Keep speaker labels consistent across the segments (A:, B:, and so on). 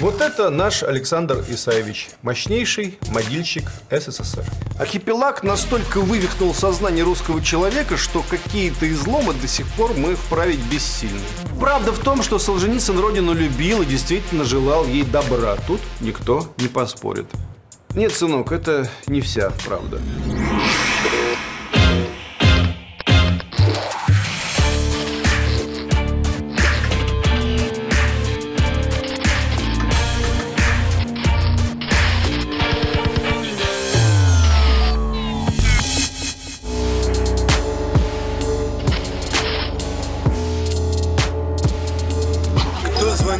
A: Вот это наш Александр Исаевич, мощнейший могильщик СССР. Архипелаг настолько вывихнул сознание русского человека, что какие-то изломы до сих пор мы вправить бессильны. Правда в том, что Солженицын родину любил и действительно желал ей добра. Тут никто не поспорит. Нет, сынок, это не вся правда.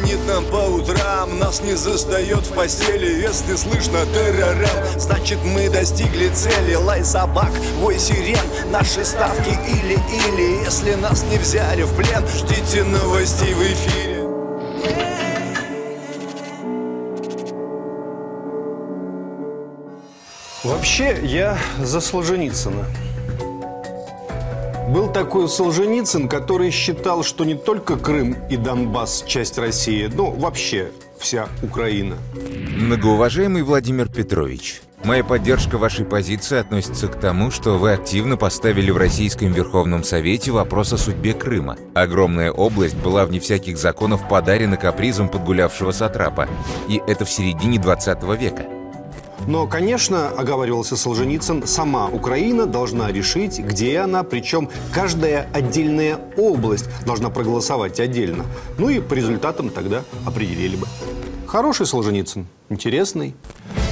B: Звонит нам по утрам, нас не застает в постели. Если слышно террорем, значит мы достигли цели. Лай собак, вой сирен, наши ставки или-или. Если нас не взяли в плен, ждите новостей в эфире.
A: Вообще, я за Солженицына. Был такой Солженицын, который считал, что не только Крым и Донбасс – часть России, но вообще вся Украина.
C: Многоуважаемый Владимир Петрович, моя поддержка вашей позиции относится к тому, что вы активно поставили в Российском Верховном Совете вопрос о судьбе Крыма. Огромная область была вне всяких законов подарена капризом подгулявшего сатрапа. И это в середине 20 века.
A: Но, конечно, оговаривался Солженицын, сама Украина должна решить, где она, причем каждая отдельная область должна проголосовать отдельно. Ну и по результатам тогда определили бы. Хороший Солженицын, интересный.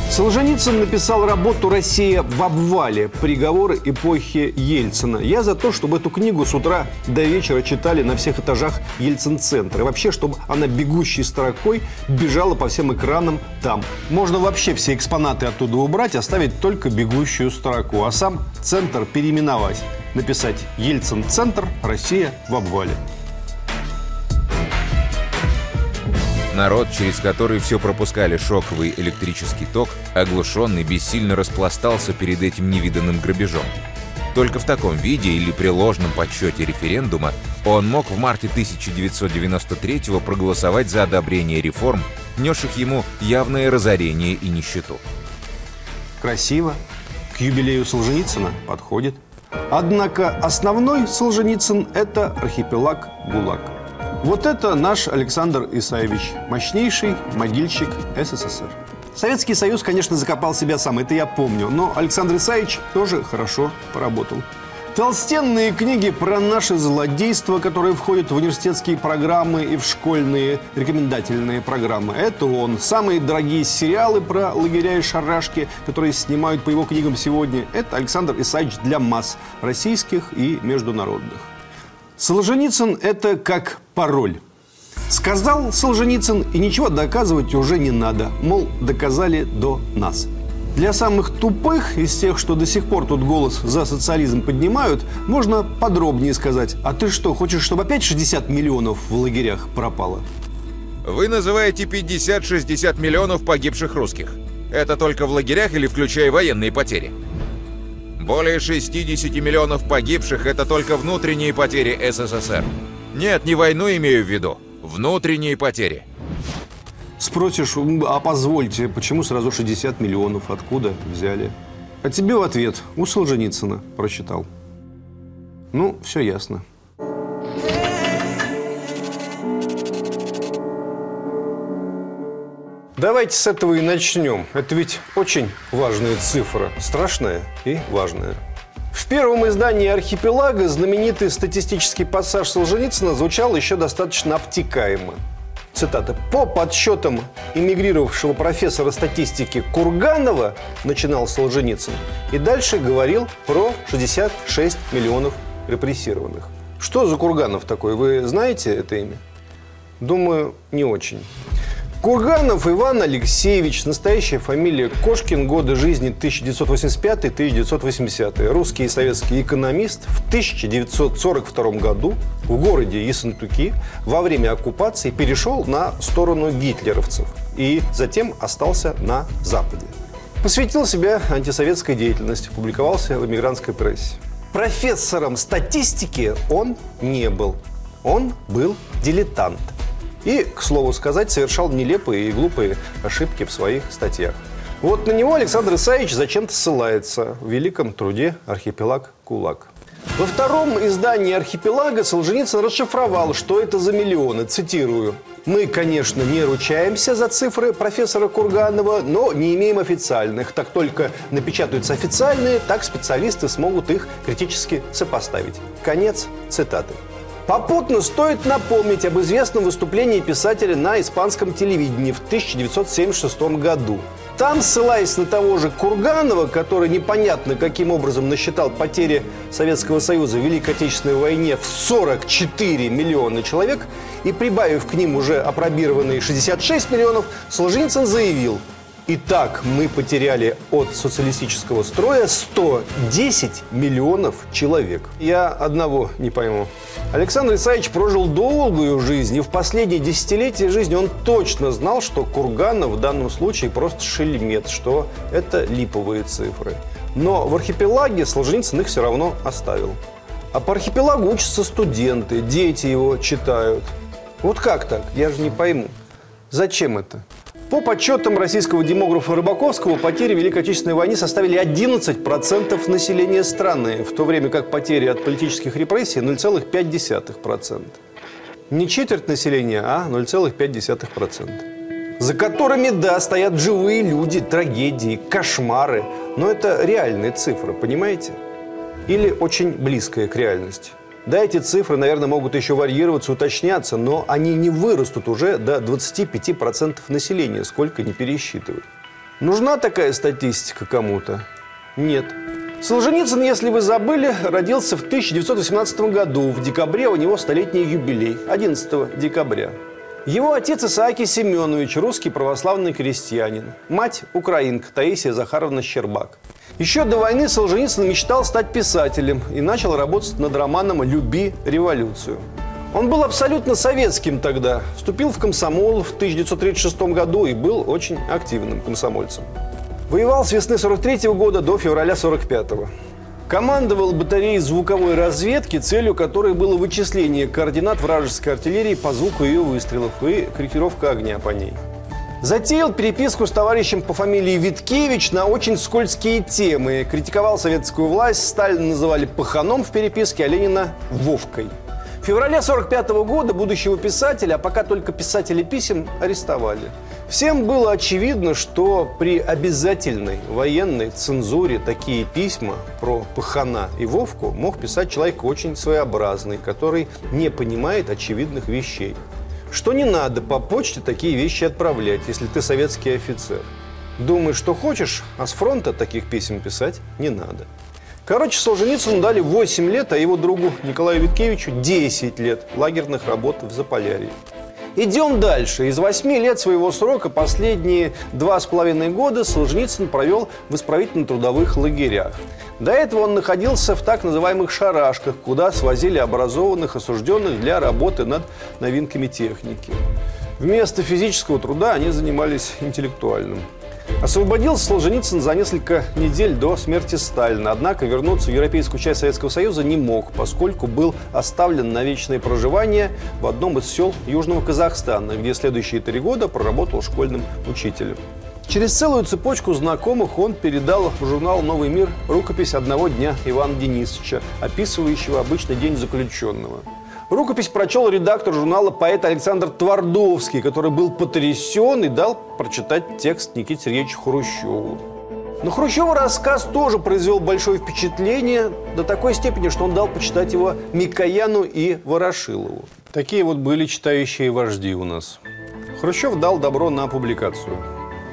A: Солженицын написал работу «Россия в обвале. Приговоры эпохи Ельцина». Я за то, чтобы эту книгу с утра до вечера читали на всех этажах Ельцин-центра. И вообще, чтобы она бегущей строкой бежала по всем экранам там. Можно вообще все экспонаты оттуда убрать, оставить только бегущую строку. А сам центр переименовать. Написать «Ельцин-центр. Россия в обвале».
C: Народ, через который все пропускали шоковый электрический ток, оглушенный, бессильно распластался перед этим невиданным грабежом. Только в таком виде или при ложном подсчете референдума он мог в марте 1993 проголосовать за одобрение реформ, несших ему явное разорение и нищету.
A: Красиво. К юбилею Солженицына подходит. Однако основной Солженицын – это архипелаг ГУЛАГ. Вот это наш Александр Исаевич, мощнейший могильщик СССР. Советский Союз, конечно, закопал себя сам, это я помню, но Александр Исаевич тоже хорошо поработал. Толстенные книги про наше злодейство, которые входят в университетские программы и в школьные рекомендательные программы. Это он. Самые дорогие сериалы про лагеря и шарашки, которые снимают по его книгам сегодня, это Александр Исаевич для масс, российских и международных. Солженицын – это как пароль. Сказал Солженицын, и ничего доказывать уже не надо. Мол, доказали до нас. Для самых тупых из тех, что до сих пор тут голос за социализм поднимают, можно подробнее сказать. А ты что, хочешь, чтобы опять 60 миллионов в лагерях пропало?
C: Вы называете 50-60 миллионов погибших русских. Это только в лагерях или включая военные потери? Более 60 миллионов погибших – это только внутренние потери СССР. Нет, не войну имею в виду. Внутренние потери.
A: Спросишь, а позвольте, почему сразу 60 миллионов? Откуда взяли? А тебе в ответ у Солженицына прочитал. Ну, все ясно. Давайте с этого и начнем. Это ведь очень важная цифра. Страшная и важная. В первом издании «Архипелага» знаменитый статистический пассаж Солженицына звучал еще достаточно обтекаемо. Цитата. «По подсчетам эмигрировавшего профессора статистики Курганова, начинал Солженицын, и дальше говорил про 66 миллионов репрессированных. Что за Курганов такой? Вы знаете это имя? Думаю, не очень. Курганов Иван Алексеевич, настоящая фамилия Кошкин, годы жизни 1985-1980. Русский и советский экономист в 1942 году в городе Ессентуки во время оккупации перешел на сторону гитлеровцев и затем остался на Западе. Посвятил себя антисоветской деятельности, публиковался в эмигрантской прессе. Профессором статистики он не был. Он был дилетант. И, к слову сказать, совершал нелепые и глупые ошибки в своих статьях. Вот на него Александр Исаевич зачем-то ссылается в великом труде «Архипелаг КУЛАК». Во втором издании «Архипелага» Солженицын расшифровал, что это за миллионы. Цитирую. «Мы, конечно, не ручаемся за цифры профессора Курганова, но не имеем официальных. Так только напечатаются официальные, так специалисты смогут их критически сопоставить». Конец цитаты. Попутно стоит напомнить об известном выступлении писателя на испанском телевидении в 1976 году. Там, ссылаясь на того же Курганова, который непонятно каким образом насчитал потери Советского Союза в Великой Отечественной войне в 44 миллиона человек, и прибавив к ним уже опробированные 66 миллионов, Солженицын заявил – Итак, мы потеряли от социалистического строя 110 миллионов человек. Я одного не пойму. Александр Исаевич прожил долгую жизнь, и в последние десятилетия жизни он точно знал, что Курганов в данном случае просто шельмет, что это липовые цифры. Но в архипелаге Солженицын их все равно оставил. А по архипелагу учатся студенты, дети его читают. Вот как так? Я же не пойму. Зачем это? По подсчетам российского демографа Рыбаковского, потери Великой Отечественной войне составили 11% населения страны, в то время как потери от политических репрессий 0,5%. Не четверть населения, а 0,5%. За которыми, да, стоят живые люди, трагедии, кошмары. Но это реальные цифры, понимаете? Или очень близкая к реальности. Да, эти цифры, наверное, могут еще варьироваться, уточняться, но они не вырастут уже до 25% населения, сколько не пересчитывать. Нужна такая статистика кому-то? Нет. Солженицын, если вы забыли, родился в 1918 году. В декабре у него столетний юбилей, 11 декабря. Его отец Исааки Семенович, русский православный крестьянин. Мать – украинка Таисия Захаровна Щербак. Еще до войны Солженицын мечтал стать писателем и начал работать над романом «Люби революцию». Он был абсолютно советским тогда, вступил в комсомол в 1936 году и был очень активным комсомольцем. Воевал с весны 43 -го года до февраля 45 -го. Командовал батареей звуковой разведки, целью которой было вычисление координат вражеской артиллерии по звуку ее выстрелов и корректировка огня по ней. Затеял переписку с товарищем по фамилии Виткевич на очень скользкие темы. Критиковал советскую власть, Сталина называли паханом в переписке, а Ленина – Вовкой. В феврале 45 года будущего писателя, а пока только писателей писем, арестовали. Всем было очевидно, что при обязательной военной цензуре такие письма про Пахана и Вовку мог писать человек очень своеобразный, который не понимает очевидных вещей что не надо по почте такие вещи отправлять, если ты советский офицер. Думаешь, что хочешь, а с фронта таких писем писать не надо. Короче, Солженицыну дали 8 лет, а его другу Николаю Виткевичу 10 лет лагерных работ в Заполярье. Идем дальше. Из восьми лет своего срока последние два с половиной года Солженицын провел в исправительно-трудовых лагерях. До этого он находился в так называемых шарашках, куда свозили образованных осужденных для работы над новинками техники. Вместо физического труда они занимались интеллектуальным. Освободился Солженицын за несколько недель до смерти Сталина, однако вернуться в европейскую часть Советского Союза не мог, поскольку был оставлен на вечное проживание в одном из сел Южного Казахстана, где следующие три года проработал школьным учителем. Через целую цепочку знакомых он передал в журнал «Новый мир» рукопись одного дня Ивана Денисовича, описывающего обычный день заключенного. Рукопись прочел редактор журнала поэт Александр Твардовский, который был потрясен и дал прочитать текст Никите Сергеевичу Хрущеву. Но Хрущева рассказ тоже произвел большое впечатление до такой степени, что он дал почитать его Микояну и Ворошилову. Такие вот были читающие вожди у нас. Хрущев дал добро на публикацию.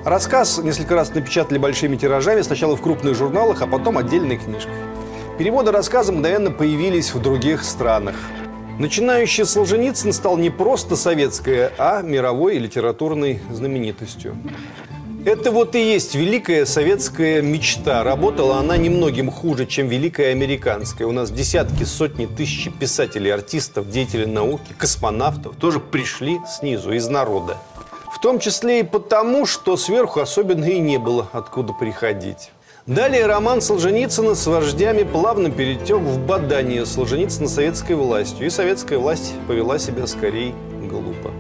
A: Рассказ несколько раз напечатали большими тиражами, сначала в крупных журналах, а потом отдельной книжкой. Переводы рассказа мгновенно появились в других странах. Начинающий Солженицын стал не просто советской, а мировой литературной знаменитостью. Это вот и есть великая советская мечта. Работала она немногим хуже, чем великая американская. У нас десятки, сотни тысяч писателей, артистов, деятелей науки, космонавтов тоже пришли снизу, из народа. В том числе и потому, что сверху особенно и не было откуда приходить. Далее роман Солженицына с вождями плавно перетек в бадание Солженицына советской властью. И советская власть повела себя скорее глупо.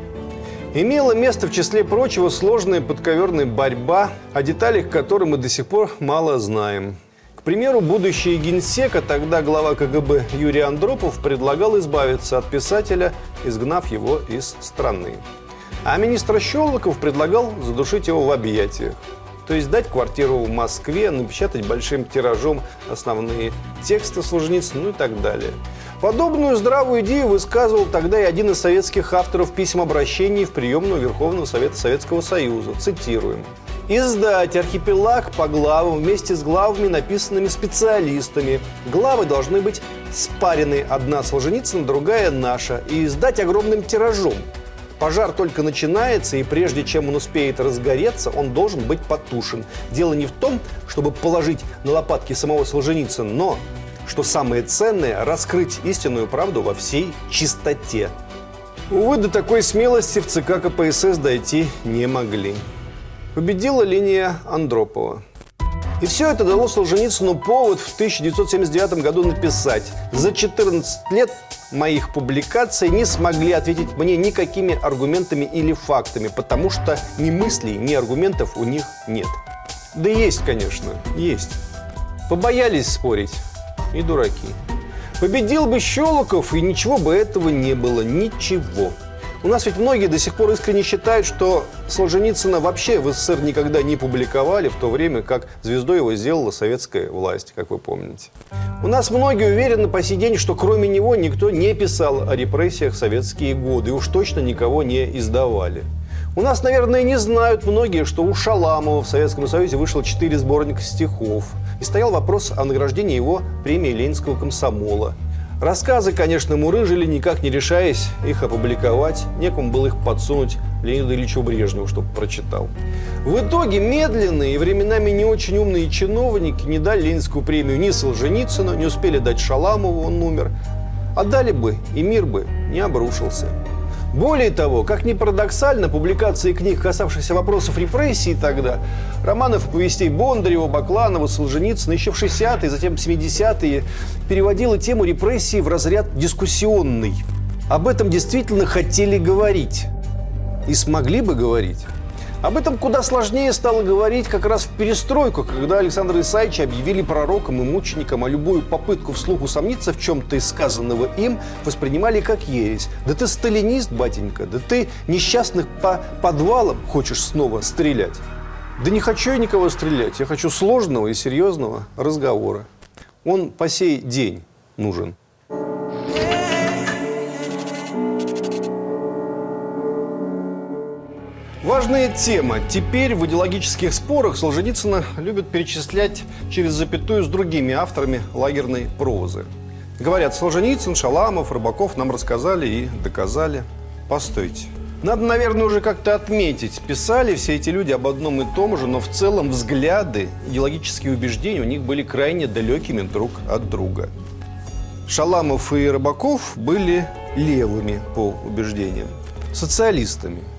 A: Имела место, в числе прочего, сложная подковерная борьба, о деталях которой мы до сих пор мало знаем. К примеру, будущий генсек, а тогда глава КГБ Юрий Андропов предлагал избавиться от писателя, изгнав его из страны. А министр Щелоков предлагал задушить его в объятиях. То есть дать квартиру в Москве, напечатать большим тиражом основные тексты Солженицына, ну и так далее. Подобную здравую идею высказывал тогда и один из советских авторов писем обращений в приемную Верховного Совета Советского Союза. Цитируем. Издать архипелаг по главам вместе с главами, написанными специалистами. Главы должны быть спарены, одна Солженицына, другая наша, и издать огромным тиражом – Пожар только начинается, и прежде чем он успеет разгореться, он должен быть потушен. Дело не в том, чтобы положить на лопатки самого Солженицына, но, что самое ценное, раскрыть истинную правду во всей чистоте. Увы, до такой смелости в ЦК КПСС дойти не могли. Победила линия Андропова. И все это дало Солженицыну повод в 1979 году написать «За 14 лет моих публикаций не смогли ответить мне никакими аргументами или фактами, потому что ни мыслей, ни аргументов у них нет». Да есть, конечно, есть. Побоялись спорить. И дураки. Победил бы Щелоков, и ничего бы этого не было. Ничего. У нас ведь многие до сих пор искренне считают, что Солженицына вообще в СССР никогда не публиковали, в то время как звездой его сделала советская власть, как вы помните. У нас многие уверены по сей день, что кроме него никто не писал о репрессиях в советские годы, и уж точно никого не издавали. У нас, наверное, не знают многие, что у Шаламова в Советском Союзе вышло четыре сборника стихов. И стоял вопрос о награждении его премией Ленинского комсомола – Рассказы, конечно, мурыжили, никак не решаясь их опубликовать. Некому было их подсунуть Леониду Ильичу Брежневу, чтобы прочитал. В итоге медленные и временами не очень умные чиновники не дали Ленинскую премию ни Солженицыну, не успели дать Шаламову, он умер. А дали бы, и мир бы не обрушился. Более того, как ни парадоксально, публикации книг, касавшихся вопросов репрессий тогда, романов повестей Бондарева, Бакланова, Солженицына еще в 60-е, затем 70-е, переводила тему репрессий в разряд дискуссионный. Об этом действительно хотели говорить. И смогли бы говорить. Об этом куда сложнее стало говорить как раз в перестройку, когда Александра Исаевича объявили пророком и мучеником, а любую попытку вслух усомниться в чем-то из сказанного им воспринимали как ересь. Да ты сталинист, батенька, да ты несчастных по подвалам хочешь снова стрелять. Да не хочу я никого стрелять, я хочу сложного и серьезного разговора. Он по сей день нужен. Важная тема. Теперь в идеологических спорах Солженицына любят перечислять через запятую с другими авторами лагерной прозы. Говорят, Солженицын, Шаламов, Рыбаков нам рассказали и доказали. Постойте. Надо, наверное, уже как-то отметить, писали все эти люди об одном и том же, но в целом взгляды, идеологические убеждения у них были крайне далекими друг от друга. Шаламов и Рыбаков были левыми по убеждениям, социалистами –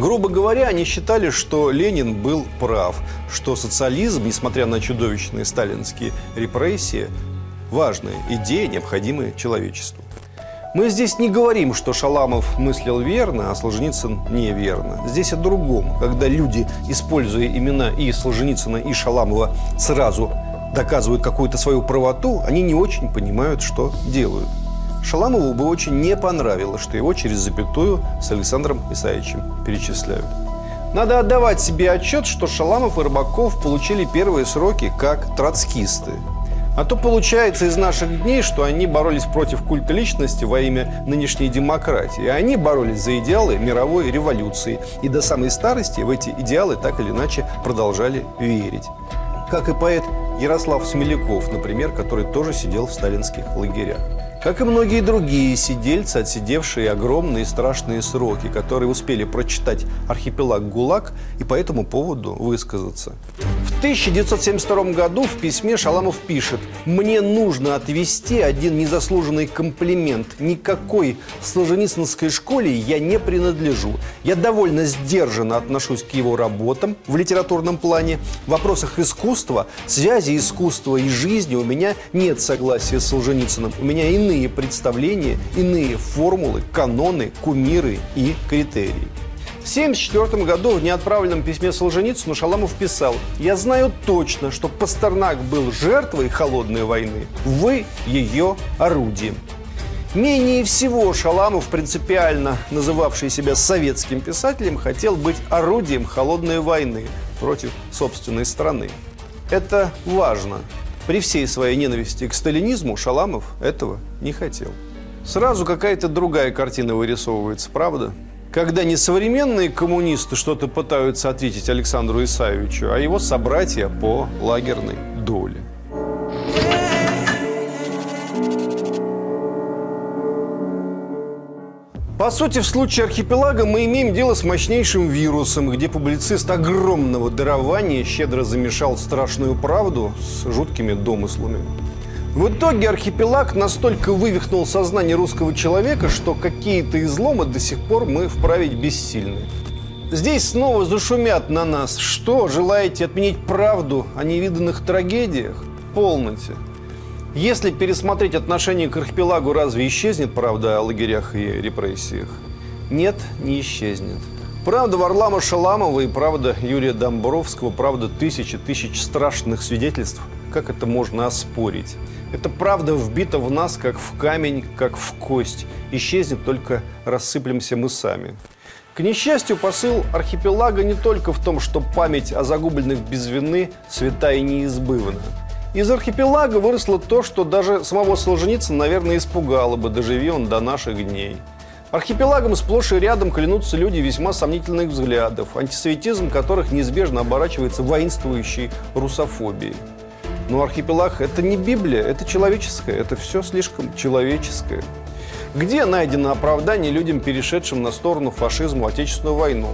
A: Грубо говоря, они считали, что Ленин был прав, что социализм, несмотря на чудовищные сталинские репрессии, важная идея, необходимая человечеству. Мы здесь не говорим, что Шаламов мыслил верно, а Солженицын неверно. Здесь о другом. Когда люди, используя имена и Солженицына, и Шаламова, сразу доказывают какую-то свою правоту, они не очень понимают, что делают. Шаламову бы очень не понравилось, что его через запятую с Александром Исаевичем перечисляют. Надо отдавать себе отчет, что Шаламов и Рыбаков получили первые сроки как троцкисты. А то получается из наших дней, что они боролись против культа личности во имя нынешней демократии. А они боролись за идеалы мировой революции. И до самой старости в эти идеалы так или иначе продолжали верить. Как и поэт Ярослав Смеляков, например, который тоже сидел в сталинских лагерях. Как и многие другие сидельцы, отсидевшие огромные страшные сроки, которые успели прочитать «Архипелаг ГУЛАГ» и по этому поводу высказаться. В 1972 году в письме Шаламов пишет «Мне нужно отвести один незаслуженный комплимент. Никакой Солженицынской школе я не принадлежу. Я довольно сдержанно отношусь к его работам в литературном плане. В вопросах искусства, связи искусства и жизни у меня нет согласия с Солженицыным. У меня иные представления, иные формулы, каноны, кумиры и критерии. В 1974 году в неотправленном письме Солженицыну Шаламов писал «Я знаю точно, что Пастернак был жертвой холодной войны, вы ее орудием». Менее всего Шаламов, принципиально называвший себя советским писателем, хотел быть орудием холодной войны против собственной страны. Это важно. При всей своей ненависти к сталинизму Шаламов этого не хотел. Сразу какая-то другая картина вырисовывается, правда? Когда не современные коммунисты что-то пытаются ответить Александру Исаевичу, а его собратья по лагерной доле. По сути, в случае архипелага мы имеем дело с мощнейшим вирусом, где публицист огромного дарования щедро замешал страшную правду с жуткими домыслами. В итоге архипелаг настолько вывихнул сознание русского человека, что какие-то изломы до сих пор мы вправить бессильны. Здесь снова зашумят на нас. Что, желаете отменить правду о невиданных трагедиях? Полноте. Если пересмотреть отношение к архипелагу, разве исчезнет правда о лагерях и репрессиях? Нет, не исчезнет. Правда Варлама Шаламова и правда Юрия Домбровского, правда тысячи тысяч страшных свидетельств. Как это можно оспорить? Эта правда вбита в нас, как в камень, как в кость. Исчезнет, только рассыплемся мы сами. К несчастью, посыл архипелага не только в том, что память о загубленных без вины святая и неизбывна. Из архипелага выросло то, что даже самого Солженицына, наверное, испугало бы, доживи он до наших дней. Архипелагом сплошь и рядом клянутся люди весьма сомнительных взглядов, антисоветизм которых неизбежно оборачивается воинствующей русофобией. Но архипелаг – это не Библия, это человеческое, это все слишком человеческое. Где найдено оправдание людям, перешедшим на сторону фашизма Отечественную войну?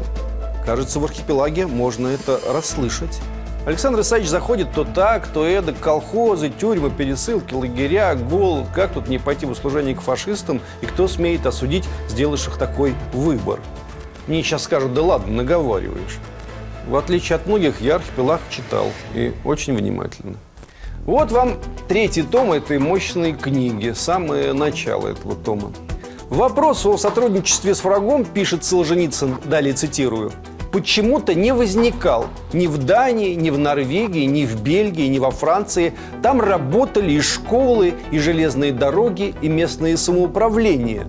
A: Кажется, в архипелаге можно это расслышать. Александр Исаевич заходит то так, то это, колхозы, тюрьмы, пересылки, лагеря, голод. Как тут не пойти в услужение к фашистам? И кто смеет осудить сделавших такой выбор? Мне сейчас скажут, да ладно, наговариваешь. В отличие от многих, я архипелаг читал и очень внимательно. Вот вам третий том этой мощной книги, самое начало этого тома. Вопрос о сотрудничестве с врагом, пишет Солженицын, далее цитирую, почему-то не возникал ни в Дании, ни в Норвегии, ни в Бельгии, ни во Франции. Там работали и школы, и железные дороги, и местные самоуправления.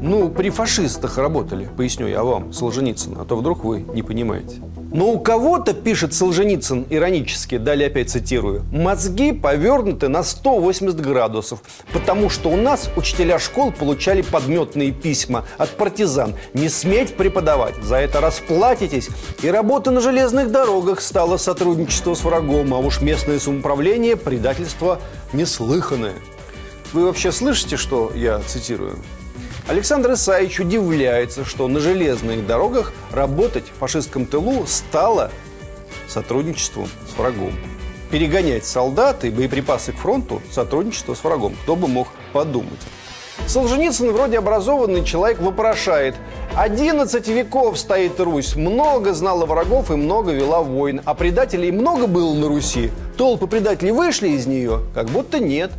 A: Ну, при фашистах работали, поясню я вам, Солженицын, а то вдруг вы не понимаете. Но у кого-то, пишет Солженицын иронически, далее опять цитирую, мозги повернуты на 180 градусов, потому что у нас учителя школ получали подметные письма от партизан. Не сметь преподавать, за это расплатитесь. И работа на железных дорогах стала сотрудничество с врагом, а уж местное самоуправление – предательство неслыханное. Вы вообще слышите, что я цитирую? Александр Исаевич удивляется, что на железных дорогах работать в фашистском тылу стало сотрудничеством с врагом. Перегонять солдаты и боеприпасы к фронту – сотрудничество с врагом. Кто бы мог подумать. Солженицын, вроде образованный человек, вопрошает. 11 веков стоит Русь, много знала врагов и много вела войн. А предателей много было на Руси? Толпы предателей вышли из нее? Как будто нет.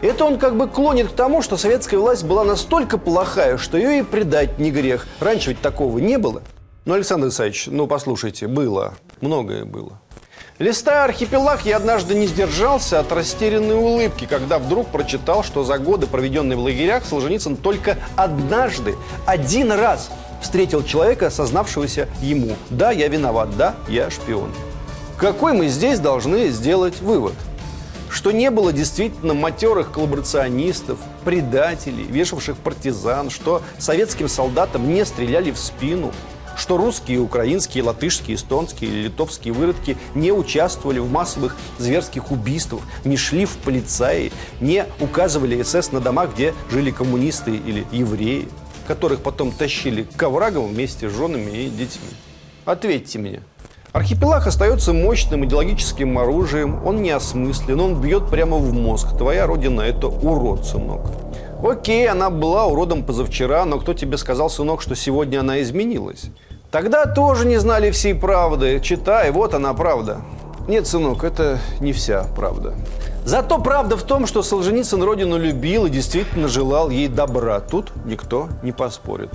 A: Это он как бы клонит к тому, что советская власть была настолько плохая, что ее и предать не грех. Раньше ведь такого не было. Ну, Александр Исаевич, ну, послушайте, было. Многое было. Листая архипелаг, я однажды не сдержался от растерянной улыбки, когда вдруг прочитал, что за годы, проведенные в лагерях, Солженицын только однажды, один раз встретил человека, осознавшегося ему. Да, я виноват, да, я шпион. Какой мы здесь должны сделать вывод? Что не было действительно матерых коллаборационистов, предателей, вешавших партизан, что советским солдатам не стреляли в спину, что русские, украинские, латышские, эстонские или литовские выродки не участвовали в массовых зверских убийствах, не шли в полицаи, не указывали СС на дома, где жили коммунисты или евреи, которых потом тащили к оврагам вместе с женами и детьми. Ответьте мне. Архипелаг остается мощным идеологическим оружием, он не осмыслен, он бьет прямо в мозг. Твоя родина – это урод, сынок. Окей, она была уродом позавчера, но кто тебе сказал, сынок, что сегодня она изменилась? Тогда тоже не знали всей правды. Читай, вот она правда. Нет, сынок, это не вся правда. Зато правда в том, что Солженицын родину любил и действительно желал ей добра. Тут никто не поспорит.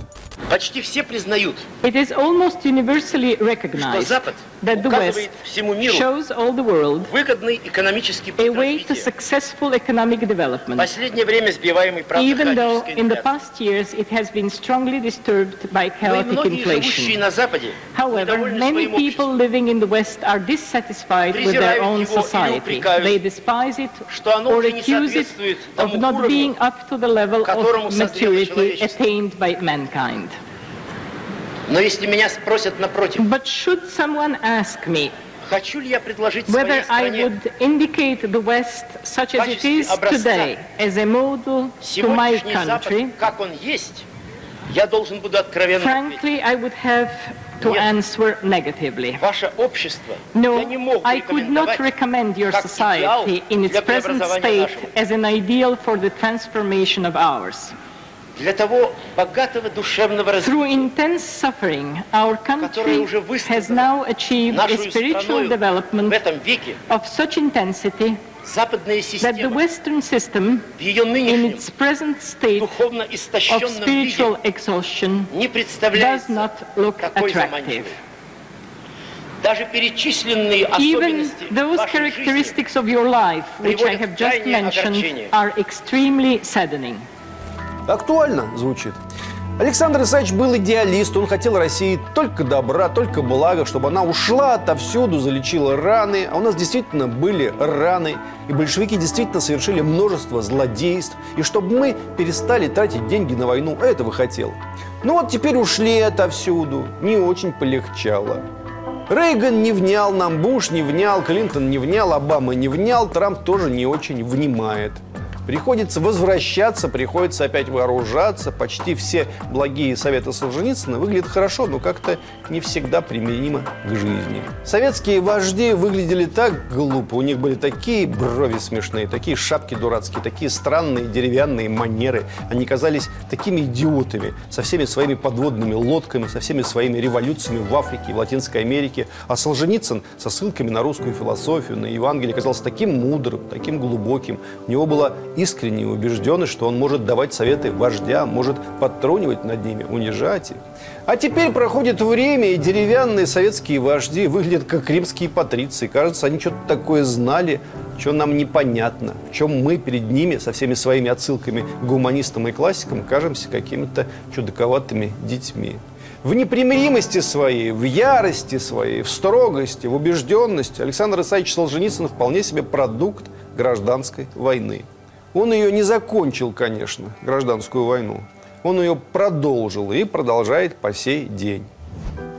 D: Почти все признают,
E: It is almost universally
D: что
E: recognized
D: Запад
E: that the
D: указывает
E: West
D: всему миру
E: shows all the world
D: выгодный экономический
E: a
D: путь
E: way to
D: развития.
E: successful economic
D: В
E: development,
D: последнее время сбиваемый правда
E: even though
D: хаотической
E: in the
D: инфляцией.
E: past years it has been strongly disturbed by
D: Но и
E: chaotic
D: многие живущие
E: inflation.
D: на Западе
E: However, many people living in the West are dissatisfied with their own society. They despise it
D: it
E: or accuse it of not being up to the level of maturity attained by mankind. But should someone ask me whether I would indicate the West such as it is today as a model to my country,
D: я должен буду откровенно ответить.
E: frankly, I would have to
D: Нет.
E: answer negatively.
D: Ваше общество
E: No,
D: я не мог
E: I could not
D: рекомендовать
E: recommend your
D: как идеал
E: society in its
D: для
E: present
D: преобразования
E: state
D: нашего.
E: as an ideal for the transformation of ours.
D: Для того богатого душевного развития,
E: Through intense suffering, our
D: Которая
E: country
D: уже
E: has
D: выстрадала
E: now achieved a
D: нашу
E: spiritual
D: страну в
E: development
D: этом веке,
E: of such intensity
D: западная
E: that the
D: система
E: Western system,
D: в ее
E: in
D: нынешнем
E: its present state
D: духовно
E: of
D: истощенном
E: spiritual
D: виде
E: exhaustion,
D: не
E: does
D: представляется
E: not look
D: такой
E: attractive.
D: заманчивой. Даже перечисленные
E: Even
D: особенности
E: those
D: вашей жизни
E: characteristics of your life, which I
D: приводят
E: have
D: в
E: just
D: крайнее
E: mentioned,
D: огорчение.
E: are extremely saddening.
A: Актуально звучит. Александр Исаевич был идеалист, он хотел России только добра, только блага, чтобы она ушла отовсюду, залечила раны. А у нас действительно были раны, и большевики действительно совершили множество злодейств. И чтобы мы перестали тратить деньги на войну, этого хотел. Ну вот теперь ушли отовсюду, не очень полегчало. Рейган не внял нам, Буш не внял, Клинтон не внял, Обама не внял, Трамп тоже не очень внимает. Приходится возвращаться, приходится опять вооружаться. Почти все благие советы Солженицына выглядят хорошо, но как-то не всегда применимы к жизни. Советские вожди выглядели так глупо, у них были такие брови смешные, такие шапки дурацкие, такие странные деревянные манеры. Они казались такими идиотами, со всеми своими подводными лодками, со всеми своими революциями в Африке и в Латинской Америке. А Солженицын со ссылками на русскую философию, на Евангелие казался таким мудрым, таким глубоким. У него была искренняя убежденность, что он может давать советы вождям, может подтрунивать над ними, унижать их. А теперь проходит время, и деревянные советские вожди выглядят как римские патриции. Кажется, они что-то такое знали, что нам непонятно, в чем мы перед ними со всеми своими отсылками к гуманистам и классикам кажемся какими-то чудаковатыми детьми. В непримиримости своей, в ярости своей, в строгости, в убежденности Александр Исаевич Солженицын вполне себе продукт гражданской войны. Он ее не закончил, конечно, гражданскую войну. Он ее продолжил и продолжает по сей день.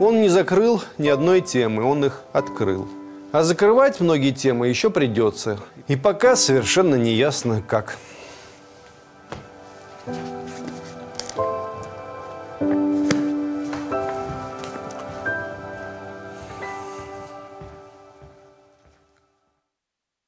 A: Он не закрыл ни одной темы, он их открыл. А закрывать многие темы еще придется. И пока совершенно не ясно как.